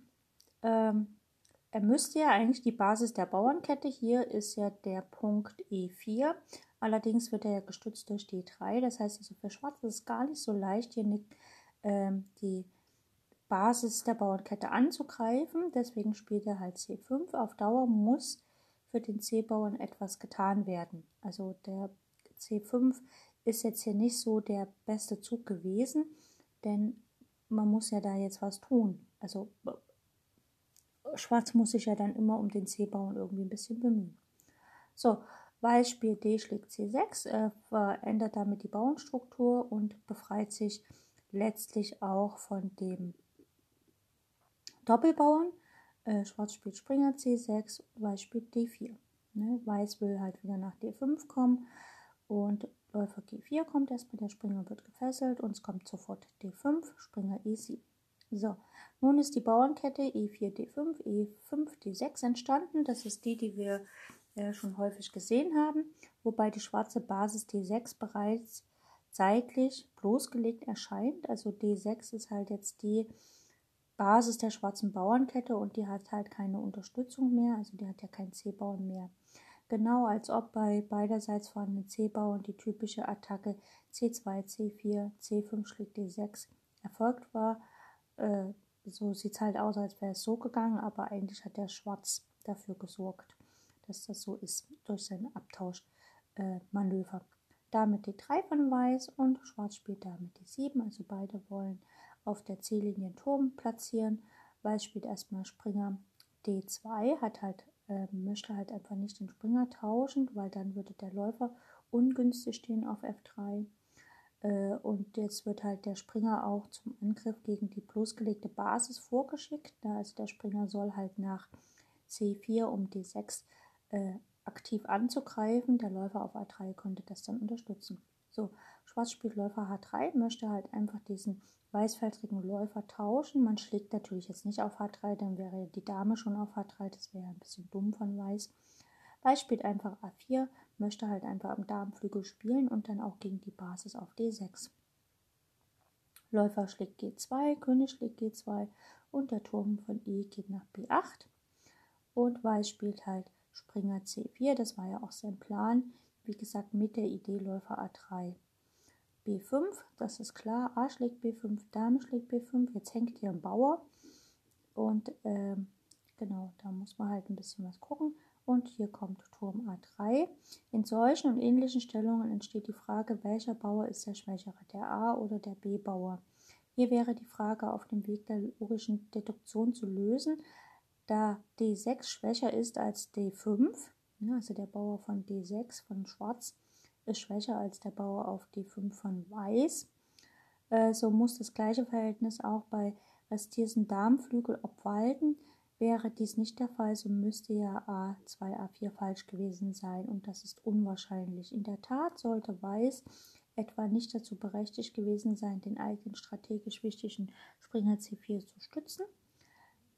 Ähm, er müsste ja eigentlich die Basis der Bauernkette. Hier ist ja der Punkt E4. Allerdings wird er ja gestützt durch D3. Das heißt also für Schwarz ist es gar nicht so leicht, hier eine, ähm, die Basis der Bauernkette anzugreifen. Deswegen spielt er halt C5. Auf Dauer muss für den C-Bauern etwas getan werden. Also der C5 ist jetzt hier nicht so der beste Zug gewesen, denn man muss ja da jetzt was tun. Also Schwarz muss sich ja dann immer um den C-Bauern irgendwie ein bisschen bemühen. So, Weiß spielt D schlägt C6, er verändert damit die Bauernstruktur und befreit sich letztlich auch von dem Doppelbauern. Äh, Schwarz spielt Springer C6, Weiß spielt D4. Ne? Weiß will halt wieder nach D5 kommen und Läufer G4 kommt erstmal, der Springer wird gefesselt und es kommt sofort D5, Springer E7. So, nun ist die Bauernkette E4, D5, E5, D6 entstanden. Das ist die, die wir äh, schon häufig gesehen haben, wobei die schwarze Basis D6 bereits seitlich bloßgelegt erscheint. Also D6 ist halt jetzt die Basis der schwarzen Bauernkette und die hat halt keine Unterstützung mehr, also die hat ja keinen C-Bauern mehr. Genau als ob bei beiderseits vorhandenen C-Bauern die typische Attacke C2, C4, C5 schlägt D6 erfolgt war. Äh, so sieht es halt aus, als wäre es so gegangen, aber eigentlich hat der Schwarz dafür gesorgt, dass das so ist, durch sein Abtauschmanöver. Äh, damit die 3 von Weiß und Schwarz spielt damit die 7, also beide wollen auf der C-Linie Turm platzieren. Weiß spielt erstmal Springer D2, hat halt, äh, möchte halt einfach nicht den Springer tauschen, weil dann würde der Läufer ungünstig stehen auf F3. Äh, und jetzt wird halt der Springer auch zum Angriff gegen die bloßgelegte Basis vorgeschickt. Also der Springer soll halt nach C4 um D6 äh, aktiv anzugreifen. Der Läufer auf A3 konnte das dann unterstützen. So, Schwarz spielt Läufer H3, möchte halt einfach diesen weißfeldrigen Läufer tauschen. Man schlägt natürlich jetzt nicht auf H3, dann wäre die Dame schon auf H3, das wäre ein bisschen dumm von Weiß. Weiß spielt einfach A4, möchte halt einfach am Damenflügel spielen und dann auch gegen die Basis auf D6. Läufer schlägt G2, König schlägt G2 und der Turm von E geht nach B8. Und Weiß spielt halt Springer C4, das war ja auch sein Plan. Wie gesagt, mit der Idee Läufer A3. B5, das ist klar. A schlägt B5, Dame schlägt B5. Jetzt hängt hier ein Bauer. Und ähm, genau, da muss man halt ein bisschen was gucken. Und hier kommt Turm A3. In solchen und ähnlichen Stellungen entsteht die Frage, welcher Bauer ist der Schwächere, der A- oder der B-Bauer. Hier wäre die Frage auf dem Weg der logischen Deduktion zu lösen, da D6 schwächer ist als D5, also der Bauer von D6 von Schwarz ist schwächer als der Bauer auf D5 von Weiß. Äh, so muss das gleiche Verhältnis auch bei restierenden Darmflügel obwalten. Wäre dies nicht der Fall, so müsste ja A2, A4 falsch gewesen sein und das ist unwahrscheinlich. In der Tat sollte Weiß etwa nicht dazu berechtigt gewesen sein, den eigenen strategisch wichtigen Springer C4 zu stützen.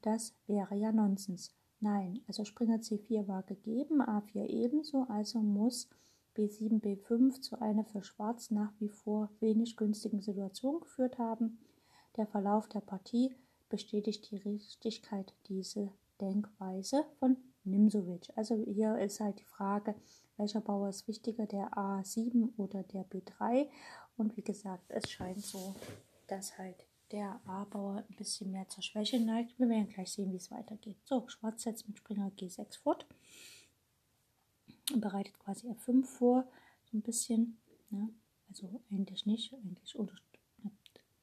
Das wäre ja Nonsens. Nein, also Springer C4 war gegeben, A4 ebenso, also muss B7, B5 zu einer für Schwarz nach wie vor wenig günstigen Situation geführt haben. Der Verlauf der Partie bestätigt die Richtigkeit dieser Denkweise von Nimsovic. Also hier ist halt die Frage, welcher Bauer ist wichtiger, der A7 oder der B3? Und wie gesagt, es scheint so, dass halt der A-Bauer ein bisschen mehr zur Schwäche neigt. Wir werden gleich sehen, wie es weitergeht. So, Schwarz setzt mit Springer G6 fort und bereitet quasi F5 vor, so ein bisschen. Ne? Also eigentlich nicht, eigentlich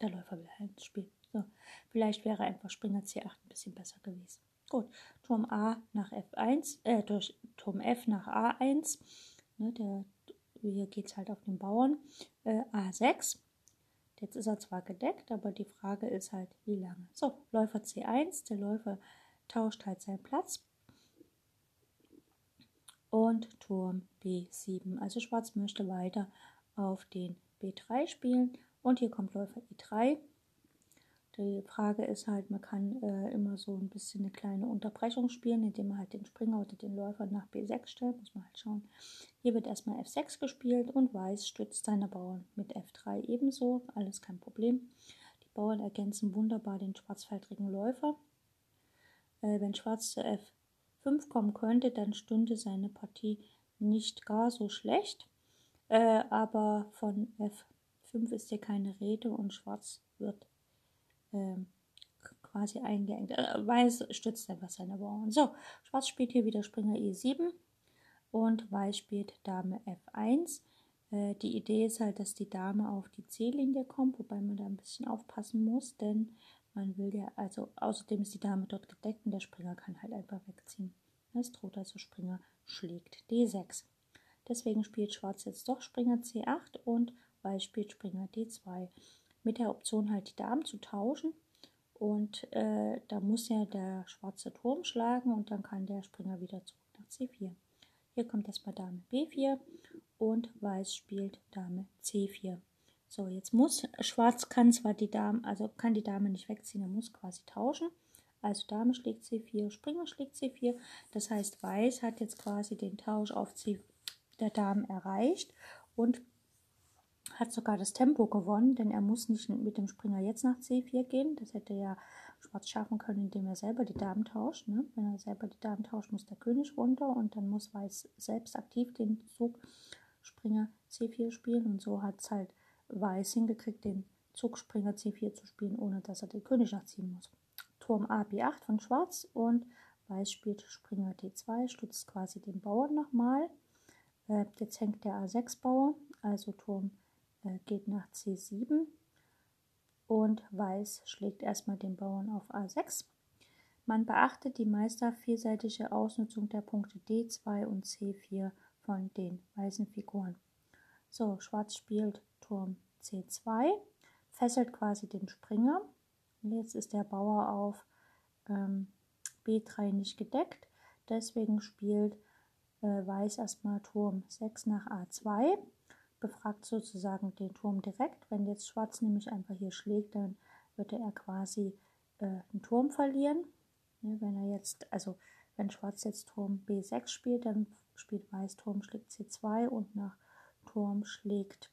der Läufer will halt spielen. So, vielleicht wäre einfach Springer C8 ein bisschen besser gewesen. Gut, Turm A nach F1, äh, durch Turm F nach A1. Ne, der, hier geht es halt auf den Bauern. Äh, A6. Jetzt ist er zwar gedeckt, aber die Frage ist halt, wie lange. So, Läufer C1. Der Läufer tauscht halt seinen Platz. Und Turm B7. Also Schwarz möchte weiter auf den B3 spielen. Und hier kommt Läufer E3. Die Frage ist halt, man kann äh, immer so ein bisschen eine kleine Unterbrechung spielen, indem man halt den Springer oder den Läufer nach B6 stellt. Muss man halt schauen. Hier wird erstmal F6 gespielt und Weiß stützt seine Bauern mit F3 ebenso. Alles kein Problem. Die Bauern ergänzen wunderbar den schwarzfeldrigen Läufer. Äh, wenn Schwarz zu F5 kommen könnte, dann stünde seine Partie nicht gar so schlecht. Äh, aber von F5 ist hier keine Rede und Schwarz wird ähm, quasi eingeengt. Äh, Weiß stützt einfach seine Bauern. So, Schwarz spielt hier wieder Springer E7 und Weiß spielt Dame F1. Äh, die Idee ist halt, dass die Dame auf die C-Linie kommt, wobei man da ein bisschen aufpassen muss, denn man will ja, also außerdem ist die Dame dort gedeckt und der Springer kann halt einfach wegziehen. Es droht also Springer schlägt D6. Deswegen spielt Schwarz jetzt doch Springer C8 und Weiß spielt Springer D2 mit der Option halt die Damen zu tauschen. Und äh, da muss ja der schwarze Turm schlagen und dann kann der Springer wieder zurück nach C4. Hier kommt erstmal Dame B4 und Weiß spielt Dame C4. So, jetzt muss Schwarz kann zwar die Dame, also kann die Dame nicht wegziehen, er muss quasi tauschen. Also Dame schlägt C4, Springer schlägt C4. Das heißt, Weiß hat jetzt quasi den Tausch auf C der Damen erreicht und hat sogar das Tempo gewonnen, denn er muss nicht mit dem Springer jetzt nach C4 gehen. Das hätte ja Schwarz schaffen können, indem er selber die Damen tauscht. Ne? Wenn er selber die Damen tauscht, muss der König runter und dann muss Weiß selbst aktiv den Zug Springer C4 spielen. Und so hat es halt Weiß hingekriegt, den Zug Springer C4 zu spielen, ohne dass er den König nachziehen muss. Turm A B8 von Schwarz und Weiß spielt Springer D2, stützt quasi den Bauern nochmal. Äh, jetzt hängt der A6-Bauer, also Turm geht nach C7 und Weiß schlägt erstmal den Bauern auf A6. Man beachtet die meister vielseitige Ausnutzung der Punkte D2 und C4 von den weißen Figuren. So, Schwarz spielt Turm C2, fesselt quasi den Springer. Jetzt ist der Bauer auf ähm, B3 nicht gedeckt. Deswegen spielt äh, Weiß erstmal Turm 6 nach A2, befragt sozusagen den Turm direkt. Wenn jetzt Schwarz nämlich einfach hier schlägt, dann würde er quasi äh, einen Turm verlieren. Ja, wenn er jetzt, also wenn Schwarz jetzt Turm B6 spielt, dann spielt Weiß Turm schlägt C2 und nach Turm schlägt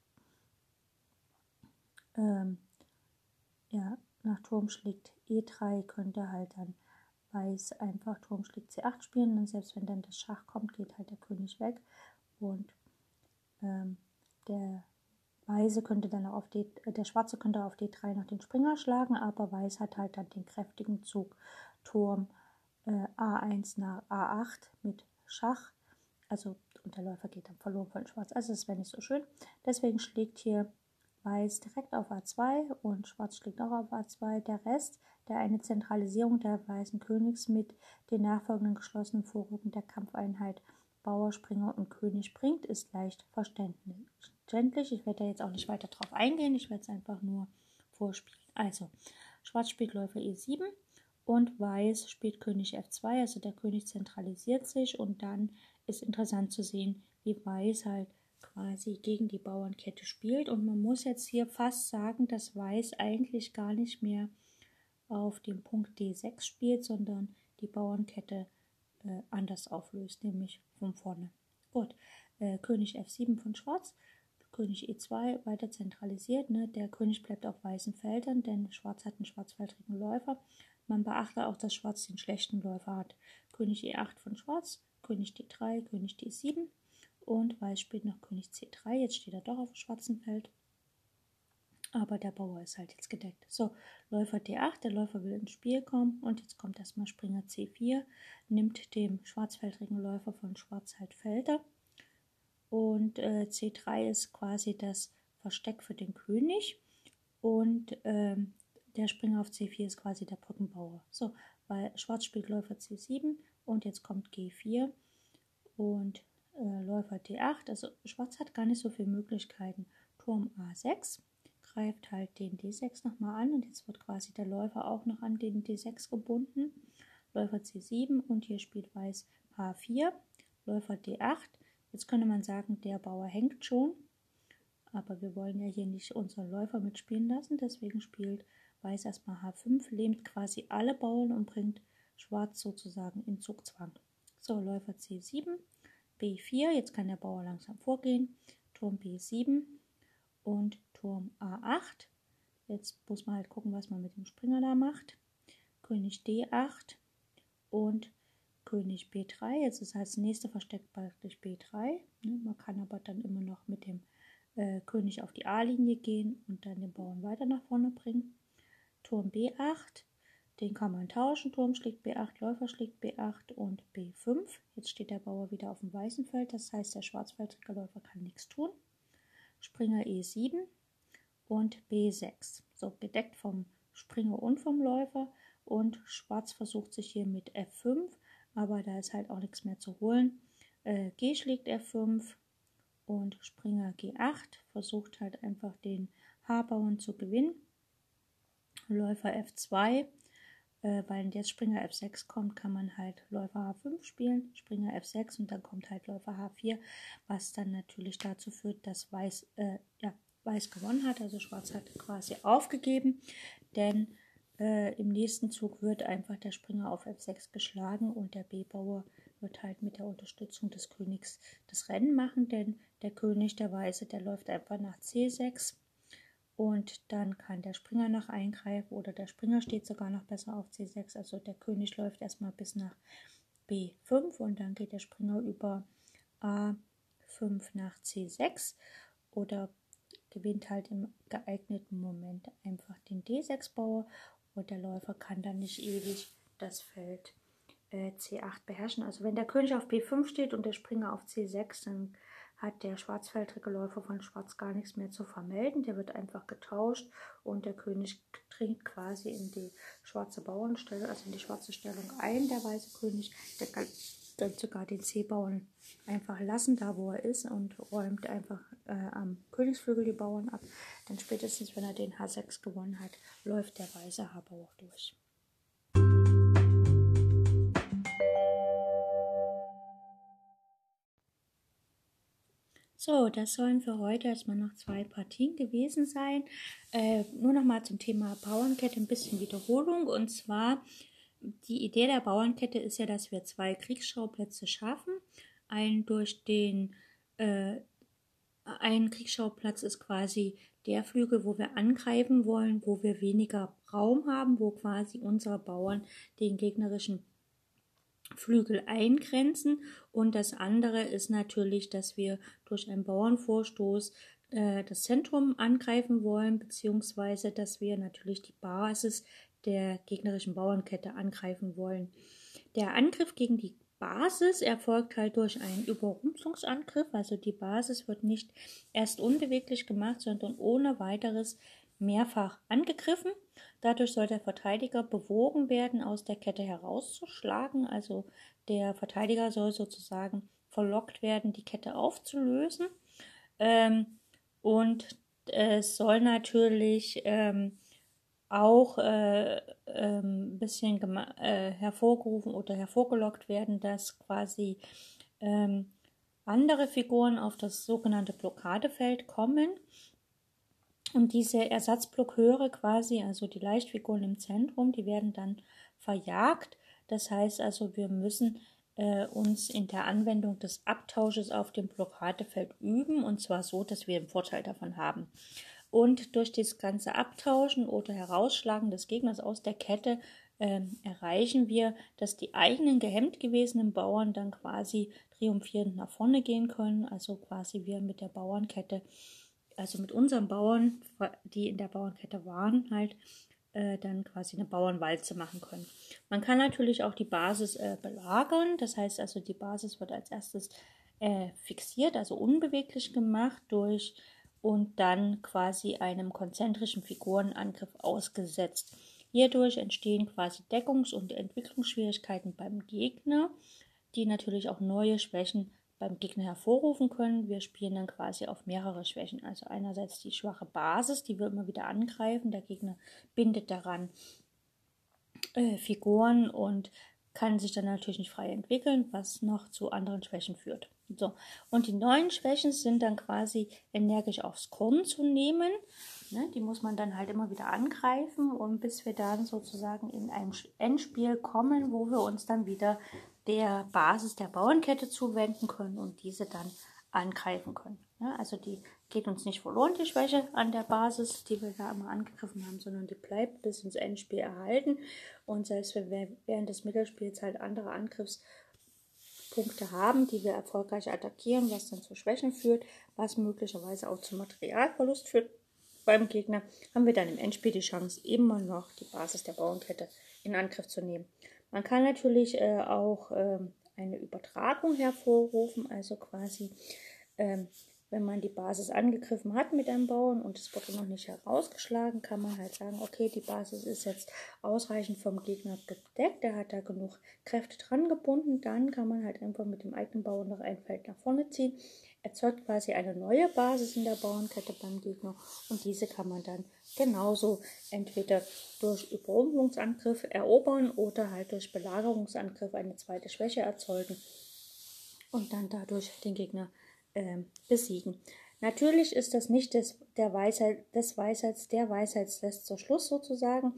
ähm, ja, nach Turm schlägt E3 könnte halt dann Weiß einfach Turm schlägt C8 spielen und selbst wenn dann das Schach kommt, geht halt der König weg und ähm, der Weiße könnte dann auf D, äh, der Schwarze könnte auf D3 noch den Springer schlagen, aber Weiß hat halt dann den kräftigen Zug Turm äh, A1 nach A8 mit Schach, also und der Läufer geht dann verloren von Schwarz. Also das wäre nicht so schön. Deswegen schlägt hier Weiß direkt auf A2 und Schwarz schlägt auch auf A2. Der Rest, der eine Zentralisierung der weißen Königs mit den nachfolgenden geschlossenen Vorrücken der Kampfeinheit Bauer, Springer und König bringt, ist leicht verständlich. Ich werde da jetzt auch nicht weiter drauf eingehen, ich werde es einfach nur vorspielen. Also, Schwarz spielt Läufer E7 und Weiß spielt König F2, also der König zentralisiert sich und dann ist interessant zu sehen, wie Weiß halt quasi gegen die Bauernkette spielt. Und man muss jetzt hier fast sagen, dass Weiß eigentlich gar nicht mehr auf dem Punkt D6 spielt, sondern die Bauernkette äh, anders auflöst, nämlich von vorne. Gut, äh, König F7 von Schwarz, König E2 weiter zentralisiert. Ne? Der König bleibt auf weißen Feldern, denn Schwarz hat einen schwarzfeldrigen Läufer. Man beachte auch, dass Schwarz den schlechten Läufer hat. König E8 von Schwarz, König D3, König D7 und Weiß spielt noch König C3. Jetzt steht er doch auf dem schwarzen Feld. Aber der Bauer ist halt jetzt gedeckt. So, Läufer D8, der Läufer will ins Spiel kommen und jetzt kommt erstmal Springer C4, nimmt dem schwarzfeldrigen Läufer von Schwarz halt Felder. Und äh, C3 ist quasi das Versteck für den König. Und ähm, der Springer auf C4 ist quasi der Brückenbauer. So, weil Schwarz spielt Läufer C7 und jetzt kommt G4 und äh, Läufer D8. Also Schwarz hat gar nicht so viele Möglichkeiten. Turm A6 greift halt den D6 nochmal an und jetzt wird quasi der Läufer auch noch an den D6 gebunden. Läufer C7 und hier spielt Weiß H4, Läufer D8. Jetzt könnte man sagen, der Bauer hängt schon, aber wir wollen ja hier nicht unseren Läufer mitspielen lassen, deswegen spielt Weiß erstmal H5, lähmt quasi alle Bauern und bringt Schwarz sozusagen in Zugzwang. So, Läufer C7, B4, jetzt kann der Bauer langsam vorgehen, Turm B7 und Turm A8. Jetzt muss man halt gucken, was man mit dem Springer da macht. König D8 und König B3. Jetzt ist als nächste versteckt praktisch B3. Ne? Man kann aber dann immer noch mit dem äh, König auf die A-Linie gehen und dann den Bauern weiter nach vorne bringen. Turm B8 den kann man tauschen. Turm schlägt B8, Läufer schlägt B8 und B5. Jetzt steht der Bauer wieder auf dem weißen Feld, das heißt, der schwarzfeldrige Läufer kann nichts tun. Springer E7 und B6. So, gedeckt vom Springer und vom Läufer. Und Schwarz versucht sich hier mit F5, aber da ist halt auch nichts mehr zu holen. Äh, G schlägt F5 und Springer G8 versucht halt einfach den H-Bauern zu gewinnen. Läufer F2 äh, weil jetzt Springer F6 kommt, kann man halt Läufer H5 spielen, Springer F6 und dann kommt halt Läufer H4, was dann natürlich dazu führt, dass Weiß, äh, ja, Weiß gewonnen hat, also Schwarz hat quasi aufgegeben, denn äh, im nächsten Zug wird einfach der Springer auf F6 geschlagen und der B-Bauer wird halt mit der Unterstützung des Königs das Rennen machen, denn der König, der Weiße, der läuft einfach nach C6 und dann kann der Springer noch eingreifen oder der Springer steht sogar noch besser auf C6. Also der König läuft erstmal bis nach B5 und dann geht der Springer über A5 nach C6 oder gewinnt halt im geeigneten Moment einfach den D6-Bauer und der Läufer kann dann nicht ewig das Feld äh, C8 beherrschen. Also wenn der König auf B5 steht und der Springer auf C6, dann hat der schwarzfeldrige Läufer von Schwarz gar nichts mehr zu vermelden. Der wird einfach getauscht und der König dringt quasi in die schwarze Bauernstellung, also in die schwarze Stellung ein, der weiße König. Der dann sogar den C-Bauern einfach lassen, da wo er ist, und räumt einfach äh, am Königsflügel die Bauern ab. Dann spätestens, wenn er den H6 gewonnen hat, läuft der weiße H-Bauer durch. So, das sollen für heute erstmal noch zwei Partien gewesen sein. Äh, nur noch mal zum Thema Bauernkette ein bisschen Wiederholung. Und zwar, die Idee der Bauernkette ist ja, dass wir zwei Kriegsschauplätze schaffen. Einen durch den, äh, ein Kriegsschauplatz ist quasi der Flügel, wo wir angreifen wollen, wo wir weniger Raum haben, wo quasi unsere Bauern den gegnerischen Flügel eingrenzen. Und das andere ist natürlich, dass wir durch einen Bauernvorstoß äh, das Zentrum angreifen wollen, beziehungsweise dass wir natürlich die Basis der gegnerischen Bauernkette angreifen wollen. Der Angriff gegen die Basis erfolgt halt durch einen Überrumpelungsangriff, also die Basis wird nicht erst unbeweglich gemacht, sondern ohne weiteres mehrfach angegriffen. Dadurch soll der Verteidiger bewogen werden, aus der Kette herauszuschlagen. Also der Verteidiger soll sozusagen verlockt werden, die Kette aufzulösen. Ähm, und es soll natürlich ähm, auch äh, ein bisschen äh, hervorgerufen oder hervorgelockt werden, dass quasi ähm, andere Figuren auf das sogenannte Blockadefeld kommen und diese Ersatzblockeure quasi, also die Leichtfiguren im Zentrum, die werden dann verjagt. Das heißt also, wir müssen äh, uns in der Anwendung des Abtausches auf dem Blockadefeld üben und zwar so, dass wir einen Vorteil davon haben. Und durch das ganze Abtauschen oder Herausschlagen des Gegners aus der Kette äh, erreichen wir, dass die eigenen gehemmt gewesenen Bauern dann quasi triumphierend nach vorne gehen können. Also quasi wir mit der Bauernkette also mit unseren Bauern, die in der Bauernkette waren, halt äh, dann quasi eine Bauernwalze machen können. Man kann natürlich auch die Basis äh, belagern, das heißt also die Basis wird als erstes äh, fixiert, also unbeweglich gemacht durch und dann quasi einem konzentrischen Figurenangriff ausgesetzt. Hierdurch entstehen quasi Deckungs- und Entwicklungsschwierigkeiten beim Gegner, die natürlich auch neue Schwächen beim Gegner hervorrufen können. Wir spielen dann quasi auf mehrere Schwächen. Also einerseits die schwache Basis, die wir immer wieder angreifen. Der Gegner bindet daran äh, Figuren und kann sich dann natürlich nicht frei entwickeln, was noch zu anderen Schwächen führt. So, und die neuen Schwächen sind dann quasi energisch aufs Korn zu nehmen. Ne, die muss man dann halt immer wieder angreifen und bis wir dann sozusagen in ein Endspiel kommen, wo wir uns dann wieder der Basis der Bauernkette zuwenden können und diese dann angreifen können. Ja, also die geht uns nicht verloren, die Schwäche an der Basis, die wir da immer angegriffen haben, sondern die bleibt bis ins Endspiel erhalten. Und selbst wenn wir während des Mittelspiels halt andere Angriffspunkte haben, die wir erfolgreich attackieren, was dann zu Schwächen führt, was möglicherweise auch zu Materialverlust führt beim Gegner, haben wir dann im Endspiel die Chance, immer noch die Basis der Bauernkette in Angriff zu nehmen. Man kann natürlich äh, auch ähm, eine Übertragung hervorrufen, also quasi, ähm, wenn man die Basis angegriffen hat mit einem Bauern und es wurde noch nicht herausgeschlagen, kann man halt sagen, okay, die Basis ist jetzt ausreichend vom Gegner gedeckt, der hat da genug Kräfte dran gebunden, dann kann man halt einfach mit dem eigenen Bauern noch ein Feld nach vorne ziehen, erzeugt quasi eine neue Basis in der Bauernkette beim Gegner und diese kann man dann genauso entweder durch Überrumpelungsangriff erobern oder halt durch Belagerungsangriff eine zweite Schwäche erzeugen und dann dadurch den Gegner äh, besiegen. Natürlich ist das nicht des, der Weisheit, des Weisheits, der Weisheitsletzter Schluss sozusagen,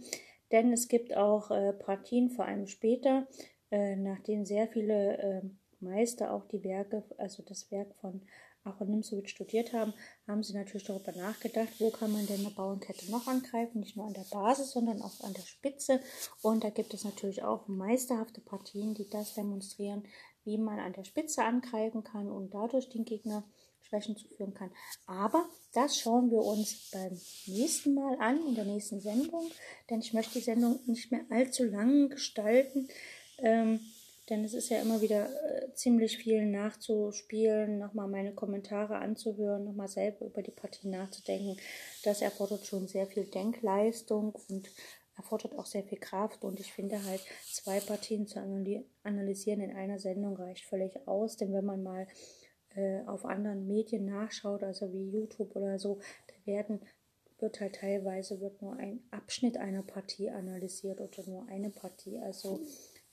denn es gibt auch äh, Partien, vor allem später, äh, nachdem sehr viele äh, Meister auch die Werke, also das Werk von Aaron Nimzowitsch studiert haben, haben sie natürlich darüber nachgedacht, wo kann man denn eine Bauernkette noch angreifen, nicht nur an der Basis, sondern auch an der Spitze. Und da gibt es natürlich auch meisterhafte Partien, die das demonstrieren, wie man an der Spitze angreifen kann und dadurch den Gegner Schwächen zuführen kann. Aber das schauen wir uns beim nächsten Mal an, in der nächsten Sendung, denn ich möchte die Sendung nicht mehr allzu lang gestalten. Ähm, denn es ist ja immer wieder äh, ziemlich viel nachzuspielen, nochmal meine Kommentare anzuhören, nochmal selber über die Partie nachzudenken. Das erfordert schon sehr viel Denkleistung und erfordert auch sehr viel Kraft und ich finde halt, zwei Partien zu analysieren in einer Sendung reicht völlig aus, denn wenn man mal äh, auf anderen Medien nachschaut, also wie YouTube oder so, da werden wird halt teilweise wird nur ein Abschnitt einer Partie analysiert oder nur eine Partie. Also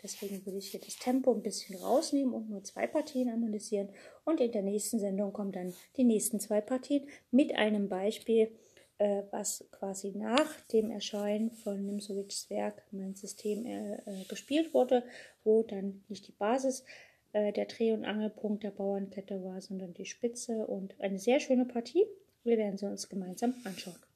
deswegen würde ich hier das Tempo ein bisschen rausnehmen und nur zwei Partien analysieren. Und in der nächsten Sendung kommen dann die nächsten zwei Partien mit einem Beispiel, äh, was quasi nach dem Erscheinen von Nimsovics Werk mein System äh, äh, gespielt wurde, wo dann nicht die Basis äh, der Dreh- und Angelpunkt der Bauernkette war, sondern die Spitze und eine sehr schöne Partie. Wir werden sie uns gemeinsam anschauen.